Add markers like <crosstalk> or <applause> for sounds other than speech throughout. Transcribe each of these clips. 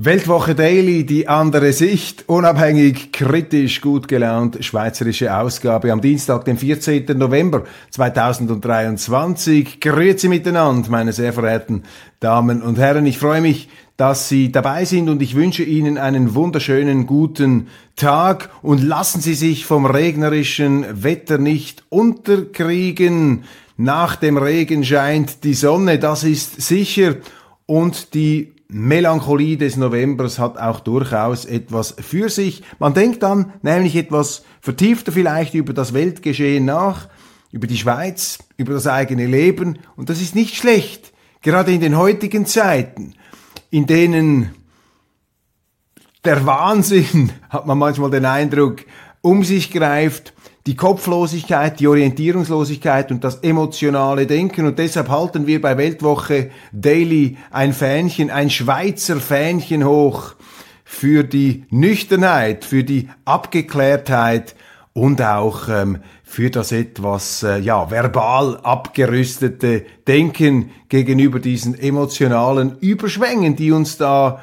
Weltwoche Daily, die andere Sicht, unabhängig, kritisch, gut gelaunt, schweizerische Ausgabe am Dienstag, den 14. November 2023. Grüezi miteinander, meine sehr verehrten Damen und Herren. Ich freue mich, dass Sie dabei sind und ich wünsche Ihnen einen wunderschönen guten Tag und lassen Sie sich vom regnerischen Wetter nicht unterkriegen. Nach dem Regen scheint die Sonne, das ist sicher. Und die Melancholie des Novembers hat auch durchaus etwas für sich. Man denkt dann nämlich etwas vertiefter vielleicht über das Weltgeschehen nach, über die Schweiz, über das eigene Leben und das ist nicht schlecht, gerade in den heutigen Zeiten, in denen der Wahnsinn, <laughs> hat man manchmal den Eindruck, um sich greift die Kopflosigkeit, die Orientierungslosigkeit und das emotionale Denken. Und deshalb halten wir bei Weltwoche Daily ein Fähnchen, ein Schweizer Fähnchen hoch für die Nüchternheit, für die Abgeklärtheit und auch ähm, für das etwas äh, ja verbal abgerüstete Denken gegenüber diesen emotionalen Überschwängen, die uns da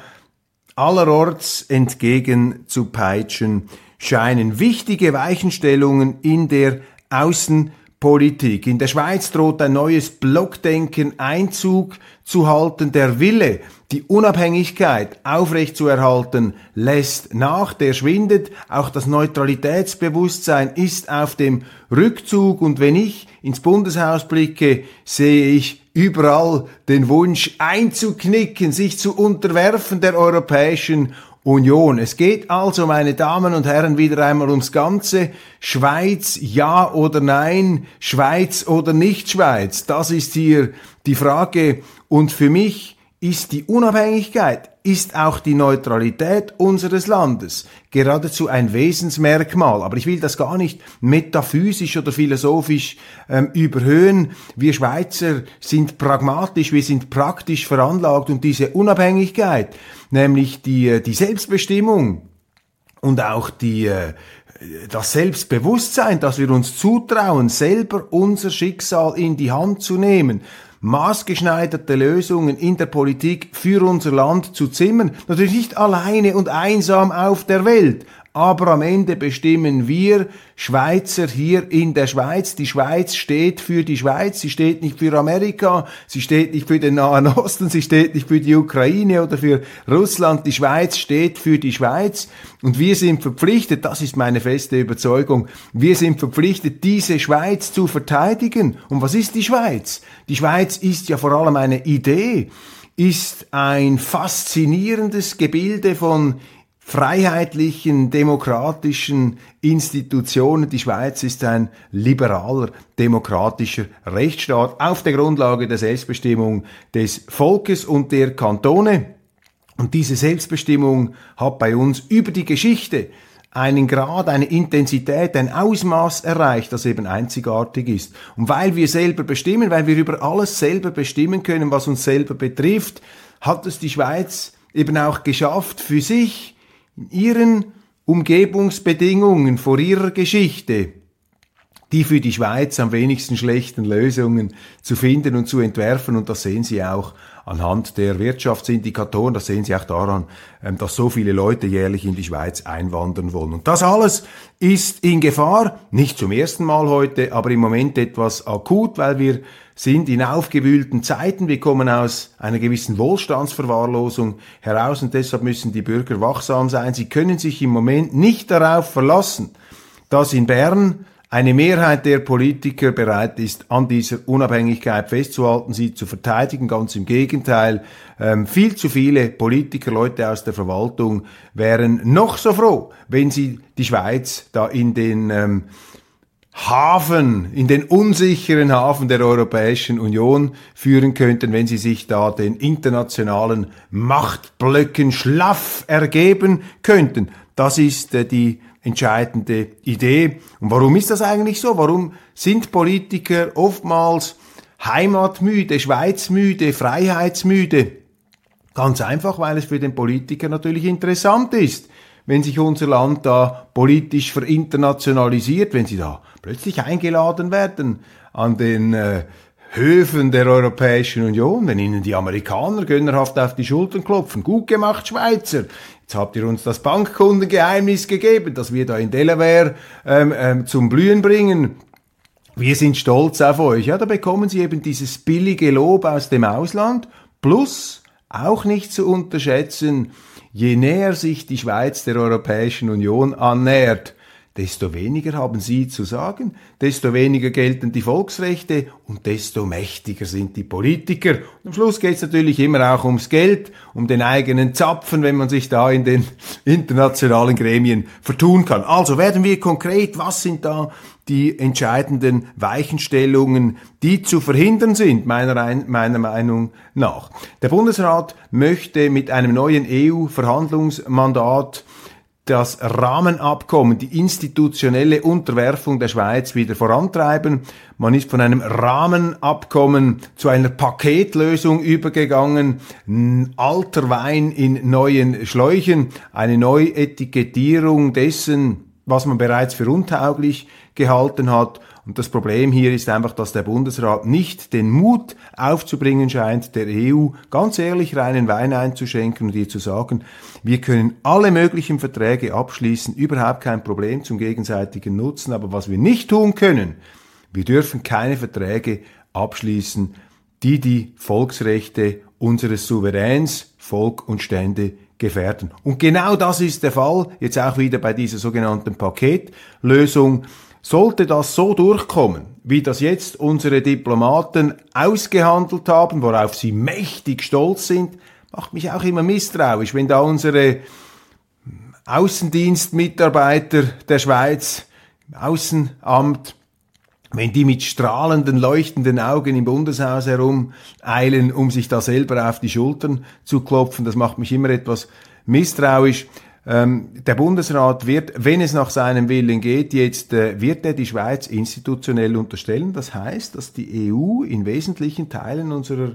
allerorts entgegen zu peitschen scheinen wichtige Weichenstellungen in der Außenpolitik. In der Schweiz droht ein neues Blockdenken Einzug zu halten. Der Wille, die Unabhängigkeit aufrechtzuerhalten, lässt nach, der schwindet. Auch das Neutralitätsbewusstsein ist auf dem Rückzug. Und wenn ich ins Bundeshaus blicke, sehe ich überall den Wunsch einzuknicken, sich zu unterwerfen der Europäischen Union. Es geht also, meine Damen und Herren, wieder einmal ums Ganze. Schweiz, ja oder nein, Schweiz oder nicht Schweiz. Das ist hier die Frage. Und für mich ist die Unabhängigkeit, ist auch die Neutralität unseres Landes geradezu ein Wesensmerkmal. Aber ich will das gar nicht metaphysisch oder philosophisch ähm, überhöhen. Wir Schweizer sind pragmatisch, wir sind praktisch veranlagt und diese Unabhängigkeit, nämlich die, äh, die Selbstbestimmung und auch die, äh, das Selbstbewusstsein, dass wir uns zutrauen, selber unser Schicksal in die Hand zu nehmen, maßgeschneiderte Lösungen in der Politik für unser Land zu zimmern. Natürlich nicht alleine und einsam auf der Welt, aber am Ende bestimmen wir Schweizer hier in der Schweiz. Die Schweiz steht für die Schweiz, sie steht nicht für Amerika, sie steht nicht für den Nahen Osten, sie steht nicht für die Ukraine oder für Russland. Die Schweiz steht für die Schweiz und wir sind verpflichtet, das ist meine feste Überzeugung, wir sind verpflichtet, diese Schweiz zu verteidigen. Und was ist die Schweiz? Die Schweiz ist ja vor allem eine Idee ist ein faszinierendes Gebilde von freiheitlichen, demokratischen Institutionen. Die Schweiz ist ein liberaler, demokratischer Rechtsstaat auf der Grundlage der Selbstbestimmung des Volkes und der Kantone. Und diese Selbstbestimmung hat bei uns über die Geschichte einen Grad, eine Intensität, ein Ausmaß erreicht, das eben einzigartig ist. Und weil wir selber bestimmen, weil wir über alles selber bestimmen können, was uns selber betrifft, hat es die Schweiz eben auch geschafft, für sich in ihren Umgebungsbedingungen vor ihrer Geschichte die für die Schweiz am wenigsten schlechten Lösungen zu finden und zu entwerfen. Und das sehen Sie auch anhand der Wirtschaftsindikatoren, das sehen Sie auch daran, ähm, dass so viele Leute jährlich in die Schweiz einwandern wollen. Und das alles ist in Gefahr, nicht zum ersten Mal heute, aber im Moment etwas akut, weil wir sind in aufgewühlten Zeiten. Wir kommen aus einer gewissen Wohlstandsverwahrlosung heraus und deshalb müssen die Bürger wachsam sein. Sie können sich im Moment nicht darauf verlassen, dass in Bern eine Mehrheit der Politiker bereit ist, an dieser Unabhängigkeit festzuhalten, sie zu verteidigen. Ganz im Gegenteil, ähm, viel zu viele Politiker, Leute aus der Verwaltung wären noch so froh, wenn sie die Schweiz da in den ähm, Hafen, in den unsicheren Hafen der Europäischen Union führen könnten, wenn sie sich da den internationalen Machtblöcken schlaff ergeben könnten. Das ist äh, die entscheidende Idee. Und warum ist das eigentlich so? Warum sind Politiker oftmals heimatmüde, schweizmüde, freiheitsmüde? Ganz einfach, weil es für den Politiker natürlich interessant ist, wenn sich unser Land da politisch verinternationalisiert, wenn sie da plötzlich eingeladen werden an den äh, Höfen der Europäischen Union, wenn ihnen die Amerikaner gönnerhaft auf die Schultern klopfen. Gut gemacht, Schweizer. Jetzt habt ihr uns das Bankkundengeheimnis gegeben, das wir da in Delaware ähm, ähm, zum Blühen bringen. Wir sind stolz auf euch. Ja, da bekommen sie eben dieses billige Lob aus dem Ausland. Plus, auch nicht zu unterschätzen, je näher sich die Schweiz der Europäischen Union annähert, desto weniger haben sie zu sagen, desto weniger gelten die Volksrechte und desto mächtiger sind die Politiker. Und am Schluss geht es natürlich immer auch ums Geld, um den eigenen Zapfen, wenn man sich da in den <laughs> internationalen Gremien vertun kann. Also werden wir konkret, was sind da die entscheidenden Weichenstellungen, die zu verhindern sind, meiner, meiner Meinung nach. Der Bundesrat möchte mit einem neuen EU-Verhandlungsmandat das Rahmenabkommen, die institutionelle Unterwerfung der Schweiz wieder vorantreiben. Man ist von einem Rahmenabkommen zu einer Paketlösung übergegangen. Alter Wein in neuen Schläuchen, eine Neuetikettierung dessen, was man bereits für untauglich gehalten hat und das Problem hier ist einfach, dass der Bundesrat nicht den Mut aufzubringen scheint, der EU ganz ehrlich reinen Wein einzuschenken und ihr zu sagen, wir können alle möglichen Verträge abschließen, überhaupt kein Problem zum gegenseitigen Nutzen, aber was wir nicht tun können, wir dürfen keine Verträge abschließen, die die Volksrechte unseres Souveräns, Volk und Stände gefährden. Und genau das ist der Fall, jetzt auch wieder bei dieser sogenannten Paketlösung. Sollte das so durchkommen, wie das jetzt unsere Diplomaten ausgehandelt haben, worauf sie mächtig stolz sind, macht mich auch immer misstrauisch, wenn da unsere Außendienstmitarbeiter der Schweiz, im Außenamt, wenn die mit strahlenden, leuchtenden Augen im Bundeshaus herumeilen, um sich da selber auf die Schultern zu klopfen, das macht mich immer etwas misstrauisch. Ähm, der Bundesrat wird, wenn es nach seinem Willen geht, jetzt äh, wird er die Schweiz institutionell unterstellen. Das heißt, dass die EU in wesentlichen Teilen unserer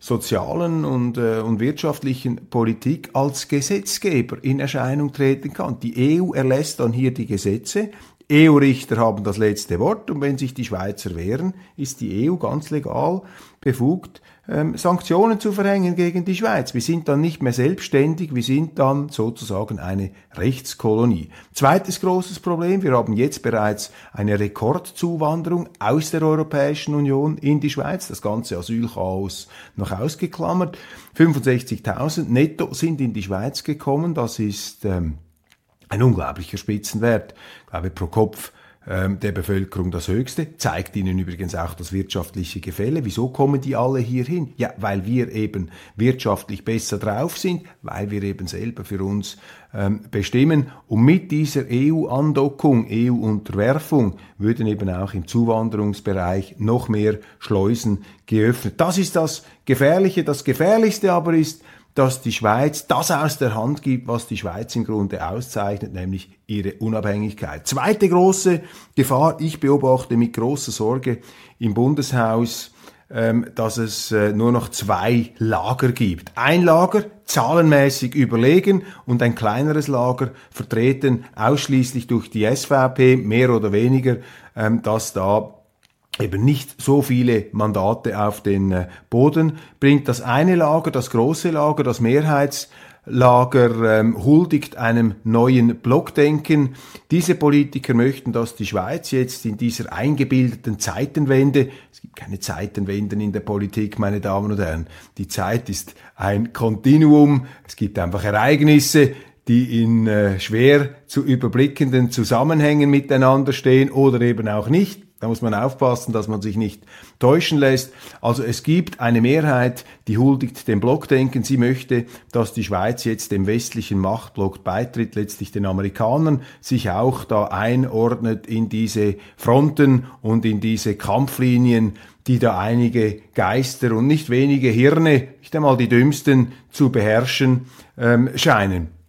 sozialen und, äh, und wirtschaftlichen Politik als Gesetzgeber in Erscheinung treten kann. Die EU erlässt dann hier die Gesetze. EU-Richter haben das letzte Wort und wenn sich die Schweizer wehren, ist die EU ganz legal befugt, ähm, Sanktionen zu verhängen gegen die Schweiz. Wir sind dann nicht mehr selbstständig, wir sind dann sozusagen eine Rechtskolonie. Zweites großes Problem, wir haben jetzt bereits eine Rekordzuwanderung aus der Europäischen Union in die Schweiz, das ganze Asylchaos noch ausgeklammert. 65.000 netto sind in die Schweiz gekommen, das ist ähm, ein unglaublicher Spitzenwert. Ich glaube, pro Kopf der Bevölkerung das Höchste, zeigt ihnen übrigens auch das wirtschaftliche Gefälle. Wieso kommen die alle hier hin? Ja, weil wir eben wirtschaftlich besser drauf sind, weil wir eben selber für uns ähm, bestimmen. Und mit dieser EU-Andockung, EU-Unterwerfung würden eben auch im Zuwanderungsbereich noch mehr Schleusen geöffnet. Das ist das Gefährliche. Das Gefährlichste aber ist, dass die Schweiz das aus der Hand gibt, was die Schweiz im Grunde auszeichnet, nämlich ihre Unabhängigkeit. Zweite große Gefahr, ich beobachte mit großer Sorge im Bundeshaus, ähm, dass es äh, nur noch zwei Lager gibt. Ein Lager zahlenmäßig überlegen und ein kleineres Lager vertreten ausschließlich durch die SVP, mehr oder weniger, ähm, das da eben nicht so viele Mandate auf den äh, Boden bringt. Das eine Lager, das große Lager, das Mehrheitslager ähm, huldigt einem neuen Blockdenken. Diese Politiker möchten, dass die Schweiz jetzt in dieser eingebildeten Zeitenwende, es gibt keine Zeitenwenden in der Politik, meine Damen und Herren, die Zeit ist ein Kontinuum, es gibt einfach Ereignisse, die in äh, schwer zu überblickenden Zusammenhängen miteinander stehen oder eben auch nicht. Da muss man aufpassen, dass man sich nicht täuschen lässt. Also es gibt eine Mehrheit, die huldigt dem Blockdenken. Sie möchte, dass die Schweiz jetzt dem westlichen Machtblock beitritt, letztlich den Amerikanern, sich auch da einordnet in diese Fronten und in diese Kampflinien, die da einige Geister und nicht wenige Hirne, nicht einmal die dümmsten, zu beherrschen ähm, scheinen.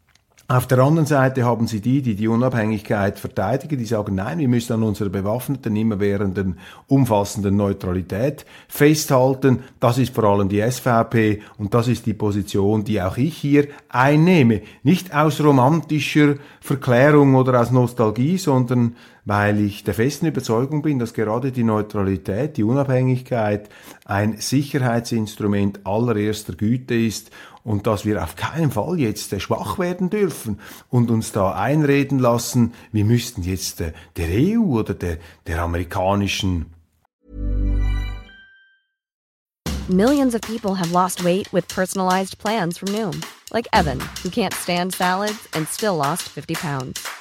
Auf der anderen Seite haben sie die, die die Unabhängigkeit verteidigen, die sagen, nein, wir müssen an unserer bewaffneten, immerwährenden, umfassenden Neutralität festhalten. Das ist vor allem die SVP und das ist die Position, die auch ich hier einnehme. Nicht aus romantischer Verklärung oder aus Nostalgie, sondern weil ich der festen Überzeugung bin, dass gerade die Neutralität, die Unabhängigkeit ein Sicherheitsinstrument allererster Güte ist und dass wir auf keinen Fall jetzt äh, schwach werden dürfen und uns da einreden lassen, wir müssten jetzt äh, der EU oder der, der amerikanischen Millions of people have lost weight with personalized plans from Noom, like Evan, who can't stand salads and still lost 50 pounds.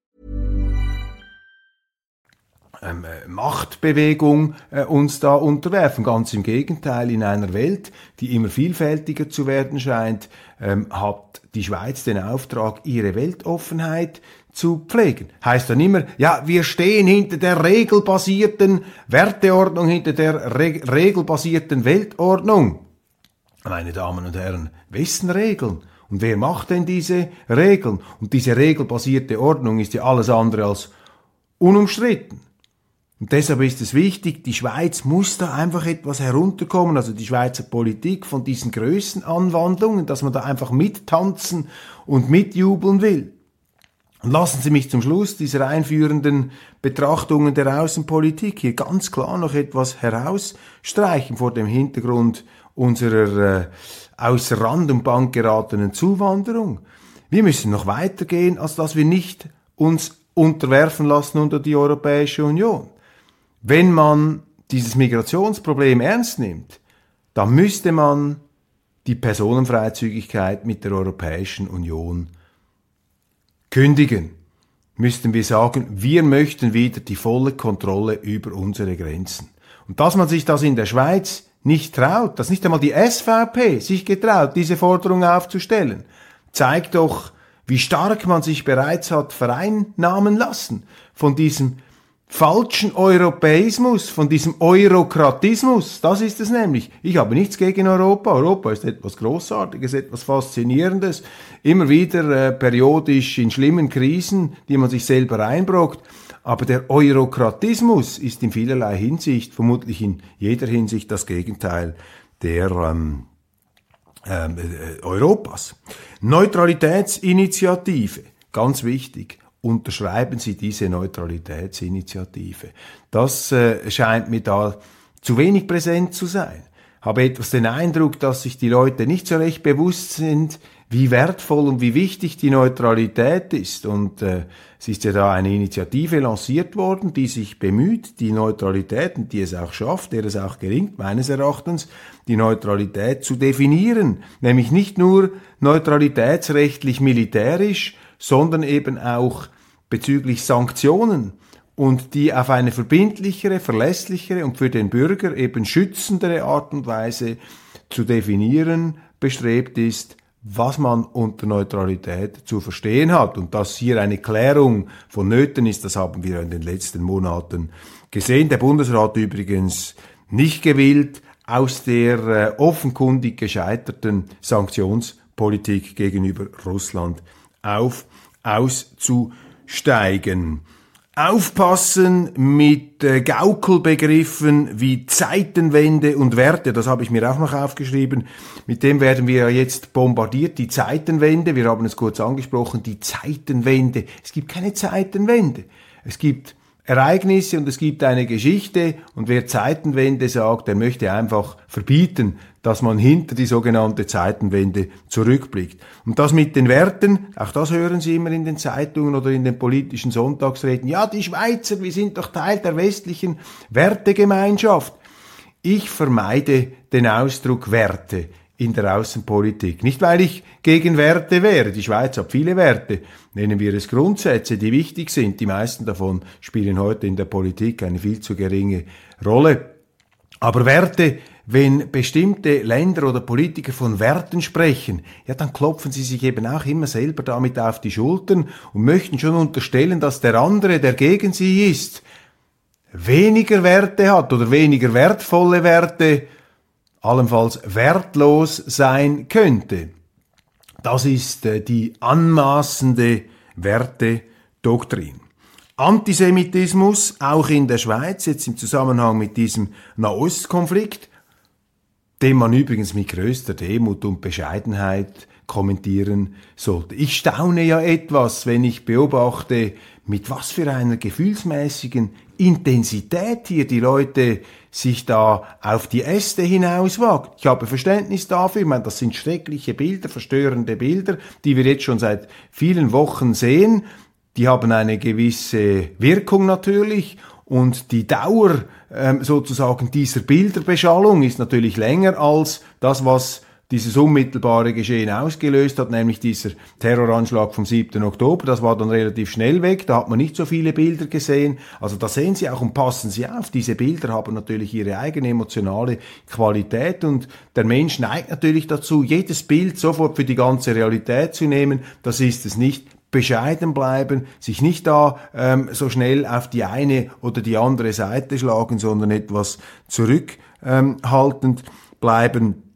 Ähm, äh, Machtbewegung äh, uns da unterwerfen. Ganz im Gegenteil, in einer Welt, die immer vielfältiger zu werden scheint, ähm, hat die Schweiz den Auftrag, ihre Weltoffenheit zu pflegen. Heißt dann immer, ja, wir stehen hinter der regelbasierten Werteordnung, hinter der Re regelbasierten Weltordnung. Meine Damen und Herren, wessen Regeln? Und wer macht denn diese Regeln? Und diese regelbasierte Ordnung ist ja alles andere als unumstritten. Und deshalb ist es wichtig, die Schweiz muss da einfach etwas herunterkommen, also die Schweizer Politik von diesen Größenanwandlungen, dass man da einfach mittanzen und mitjubeln will. Und lassen Sie mich zum Schluss dieser einführenden Betrachtungen der Außenpolitik hier ganz klar noch etwas herausstreichen vor dem Hintergrund unserer äh, außer Rand und Bank geratenen Zuwanderung. Wir müssen noch weitergehen, als dass wir nicht uns unterwerfen lassen unter die Europäische Union. Wenn man dieses Migrationsproblem ernst nimmt, dann müsste man die Personenfreizügigkeit mit der Europäischen Union kündigen. Müssten wir sagen, wir möchten wieder die volle Kontrolle über unsere Grenzen. Und dass man sich das in der Schweiz nicht traut, dass nicht einmal die SVP sich getraut, diese Forderung aufzustellen, zeigt doch, wie stark man sich bereits hat vereinnahmen lassen von diesem falschen Europäismus, von diesem Eurokratismus. Das ist es nämlich. Ich habe nichts gegen Europa. Europa ist etwas Großartiges, etwas Faszinierendes. Immer wieder äh, periodisch in schlimmen Krisen, die man sich selber einbrockt. Aber der Eurokratismus ist in vielerlei Hinsicht, vermutlich in jeder Hinsicht, das Gegenteil der ähm, ähm äh, Europas. Neutralitätsinitiative, ganz wichtig unterschreiben Sie diese Neutralitätsinitiative. Das äh, scheint mir da zu wenig präsent zu sein. Habe etwas den Eindruck, dass sich die Leute nicht so recht bewusst sind, wie wertvoll und wie wichtig die Neutralität ist. Und äh, es ist ja da eine Initiative lanciert worden, die sich bemüht, die Neutralität und die es auch schafft, der es auch gelingt, meines Erachtens, die Neutralität zu definieren. Nämlich nicht nur neutralitätsrechtlich militärisch, sondern eben auch bezüglich Sanktionen und die auf eine verbindlichere, verlässlichere und für den Bürger eben schützendere Art und Weise zu definieren bestrebt ist, was man unter Neutralität zu verstehen hat. Und dass hier eine Klärung vonnöten ist, das haben wir in den letzten Monaten gesehen. Der Bundesrat übrigens nicht gewillt, aus der äh, offenkundig gescheiterten Sanktionspolitik gegenüber Russland auf auszusteigen. Aufpassen mit äh, Gaukelbegriffen wie Zeitenwende und Werte, das habe ich mir auch noch aufgeschrieben. Mit dem werden wir jetzt bombardiert. Die Zeitenwende, wir haben es kurz angesprochen, die Zeitenwende. Es gibt keine Zeitenwende. Es gibt Ereignisse und es gibt eine Geschichte und wer Zeitenwende sagt, der möchte einfach verbieten, dass man hinter die sogenannte Zeitenwende zurückblickt. Und das mit den Werten, auch das hören Sie immer in den Zeitungen oder in den politischen Sonntagsreden. Ja, die Schweizer, wir sind doch Teil der westlichen Wertegemeinschaft. Ich vermeide den Ausdruck Werte in der Außenpolitik. Nicht, weil ich gegen Werte wäre. Die Schweiz hat viele Werte. Nennen wir es Grundsätze, die wichtig sind. Die meisten davon spielen heute in der Politik eine viel zu geringe Rolle. Aber Werte, wenn bestimmte Länder oder Politiker von Werten sprechen, ja, dann klopfen sie sich eben auch immer selber damit auf die Schultern und möchten schon unterstellen, dass der andere, der gegen sie ist, weniger Werte hat oder weniger wertvolle Werte allenfalls wertlos sein könnte. Das ist äh, die anmaßende Wertedoktrin. Antisemitismus, auch in der Schweiz, jetzt im Zusammenhang mit diesem Nahostkonflikt, den man übrigens mit größter Demut und Bescheidenheit kommentieren sollte. Ich staune ja etwas, wenn ich beobachte, mit was für einer gefühlsmäßigen Intensität hier die Leute sich da auf die Äste hinauswagt. Ich habe Verständnis dafür. Ich meine, das sind schreckliche Bilder, verstörende Bilder, die wir jetzt schon seit vielen Wochen sehen. Die haben eine gewisse Wirkung natürlich und die Dauer ähm, sozusagen dieser Bilderbeschallung ist natürlich länger als das, was dieses unmittelbare Geschehen ausgelöst hat, nämlich dieser Terroranschlag vom 7. Oktober. Das war dann relativ schnell weg, da hat man nicht so viele Bilder gesehen. Also da sehen Sie auch und passen Sie auf, diese Bilder haben natürlich ihre eigene emotionale Qualität und der Mensch neigt natürlich dazu, jedes Bild sofort für die ganze Realität zu nehmen. Das ist es nicht bescheiden bleiben, sich nicht da ähm, so schnell auf die eine oder die andere Seite schlagen, sondern etwas zurückhaltend ähm, bleiben.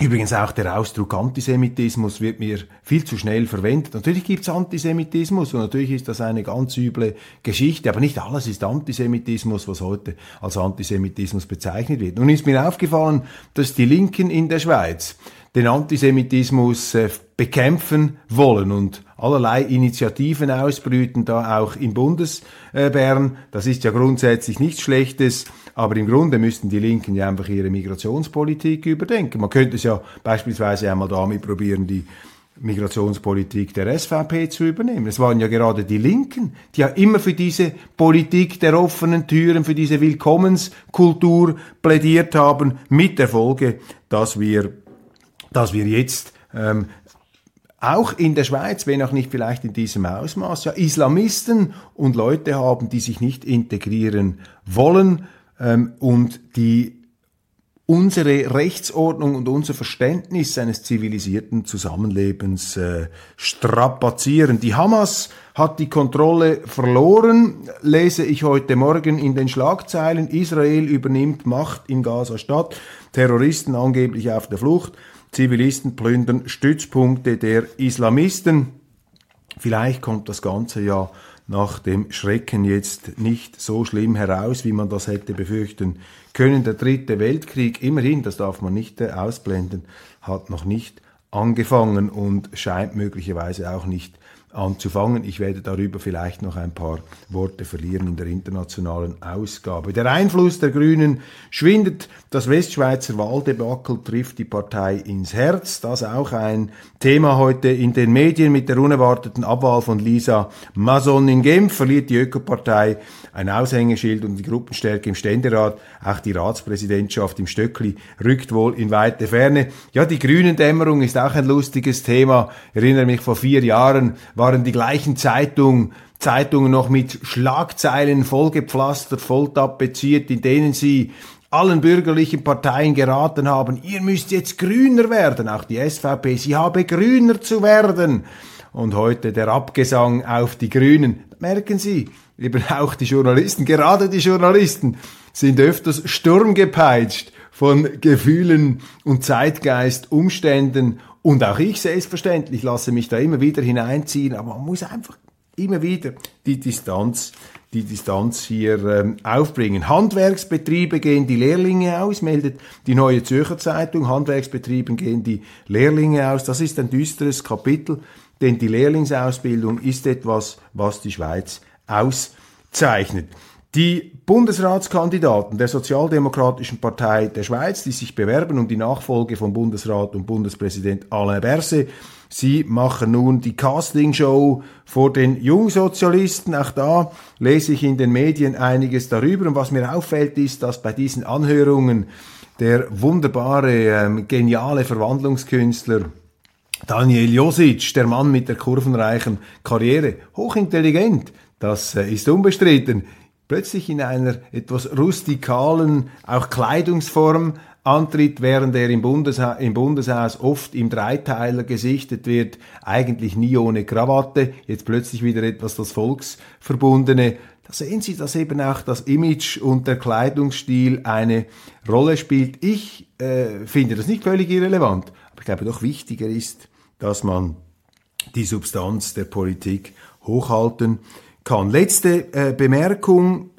Übrigens auch der Ausdruck Antisemitismus wird mir viel zu schnell verwendet. Natürlich gibt's Antisemitismus und natürlich ist das eine ganz üble Geschichte, aber nicht alles ist Antisemitismus, was heute als Antisemitismus bezeichnet wird. Nun ist mir aufgefallen, dass die Linken in der Schweiz den Antisemitismus äh, bekämpfen wollen und allerlei Initiativen ausbrüten, da auch in Bundesbern. Das ist ja grundsätzlich nichts Schlechtes, aber im Grunde müssten die Linken ja einfach ihre Migrationspolitik überdenken. Man könnte es ja beispielsweise einmal damit probieren, die Migrationspolitik der SVP zu übernehmen. Es waren ja gerade die Linken, die ja immer für diese Politik der offenen Türen, für diese Willkommenskultur plädiert haben, mit der Folge, dass wir, dass wir jetzt ähm, auch in der Schweiz, wenn auch nicht vielleicht in diesem Ausmaß, ja Islamisten und Leute haben, die sich nicht integrieren wollen ähm, und die unsere Rechtsordnung und unser Verständnis eines zivilisierten Zusammenlebens äh, strapazieren. Die Hamas hat die Kontrolle verloren, lese ich heute Morgen in den Schlagzeilen. Israel übernimmt Macht in Gaza-Stadt, Terroristen angeblich auf der Flucht. Zivilisten plündern Stützpunkte der Islamisten. Vielleicht kommt das Ganze ja nach dem Schrecken jetzt nicht so schlimm heraus, wie man das hätte befürchten können. Der dritte Weltkrieg, immerhin, das darf man nicht äh, ausblenden, hat noch nicht angefangen und scheint möglicherweise auch nicht anzufangen. Ich werde darüber vielleicht noch ein paar Worte verlieren in der internationalen Ausgabe. Der Einfluss der Grünen schwindet. Das Westschweizer Wahldebakel trifft die Partei ins Herz. Das auch ein Thema heute in den Medien mit der unerwarteten Abwahl von Lisa Mason in Genf verliert die Ökopartei ein Aushängeschild und die Gruppenstärke im Ständerat. Auch die Ratspräsidentschaft im Stöckli rückt wohl in weite Ferne. Ja, die Grünen-Dämmerung ist auch ein lustiges Thema. Ich erinnere mich, vor vier Jahren waren die gleichen Zeitungen Zeitungen noch mit Schlagzeilen vollgepflastert, voll tapeziert, in denen sie allen bürgerlichen Parteien geraten haben, ihr müsst jetzt grüner werden, auch die SVP, sie habe grüner zu werden. Und heute der Abgesang auf die Grünen. Merken Sie, eben auch die Journalisten, gerade die Journalisten, sind öfters sturmgepeitscht von Gefühlen und Zeitgeist, Umständen und auch ich selbstverständlich lasse mich da immer wieder hineinziehen, aber man muss einfach immer wieder die Distanz die Distanz hier ähm, aufbringen. Handwerksbetriebe gehen die Lehrlinge aus, meldet die Neue Zürcher Zeitung. Handwerksbetrieben gehen die Lehrlinge aus. Das ist ein düsteres Kapitel, denn die Lehrlingsausbildung ist etwas, was die Schweiz auszeichnet. Die Bundesratskandidaten der Sozialdemokratischen Partei der Schweiz, die sich bewerben um die Nachfolge von Bundesrat und Bundespräsident Alain Berset, sie machen nun die Castingshow vor den Jungsozialisten. Auch da lese ich in den Medien einiges darüber. Und was mir auffällt, ist, dass bei diesen Anhörungen der wunderbare, ähm, geniale Verwandlungskünstler Daniel Josic, der Mann mit der kurvenreichen Karriere, hochintelligent, das äh, ist unbestritten plötzlich in einer etwas rustikalen, auch Kleidungsform antritt, während er im, Bundesha im Bundeshaus oft im Dreiteiler gesichtet wird, eigentlich nie ohne Krawatte, jetzt plötzlich wieder etwas das Volksverbundene. Da sehen Sie, dass eben auch das Image und der Kleidungsstil eine Rolle spielt. Ich äh, finde das nicht völlig irrelevant, aber ich glaube doch wichtiger ist, dass man die Substanz der Politik hochhalten kann. Letzte äh, Bemerkung,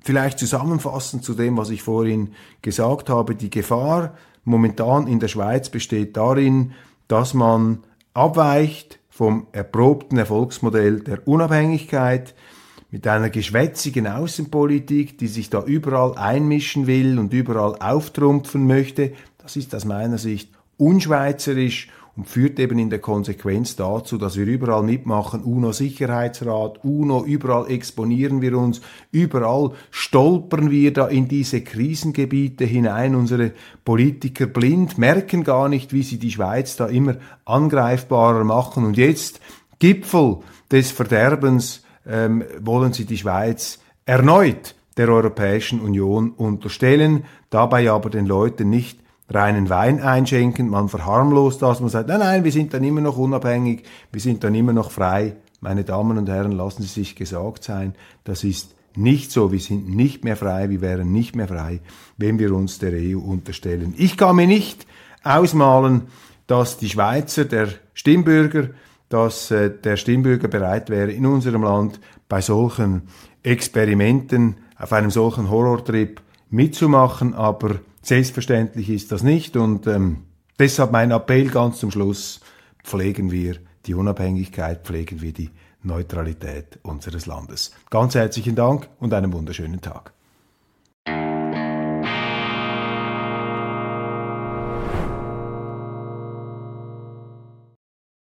vielleicht zusammenfassend zu dem, was ich vorhin gesagt habe. Die Gefahr momentan in der Schweiz besteht darin, dass man abweicht vom erprobten Erfolgsmodell der Unabhängigkeit mit einer geschwätzigen Außenpolitik, die sich da überall einmischen will und überall auftrumpfen möchte. Das ist aus meiner Sicht unschweizerisch und führt eben in der Konsequenz dazu, dass wir überall mitmachen, UNO-Sicherheitsrat, UNO, überall exponieren wir uns, überall stolpern wir da in diese Krisengebiete hinein, unsere Politiker blind, merken gar nicht, wie sie die Schweiz da immer angreifbarer machen. Und jetzt Gipfel des Verderbens ähm, wollen sie die Schweiz erneut der Europäischen Union unterstellen, dabei aber den Leuten nicht reinen Wein einschenken, man verharmlost das, man sagt, nein, nein, wir sind dann immer noch unabhängig, wir sind dann immer noch frei. Meine Damen und Herren, lassen Sie sich gesagt sein, das ist nicht so, wir sind nicht mehr frei, wir wären nicht mehr frei, wenn wir uns der EU unterstellen. Ich kann mir nicht ausmalen, dass die Schweizer, der Stimmbürger, dass äh, der Stimmbürger bereit wäre, in unserem Land bei solchen Experimenten, auf einem solchen Horrortrip mitzumachen, aber Selbstverständlich ist das nicht und ähm, deshalb mein Appell ganz zum Schluss, pflegen wir die Unabhängigkeit, pflegen wir die Neutralität unseres Landes. Ganz herzlichen Dank und einen wunderschönen Tag.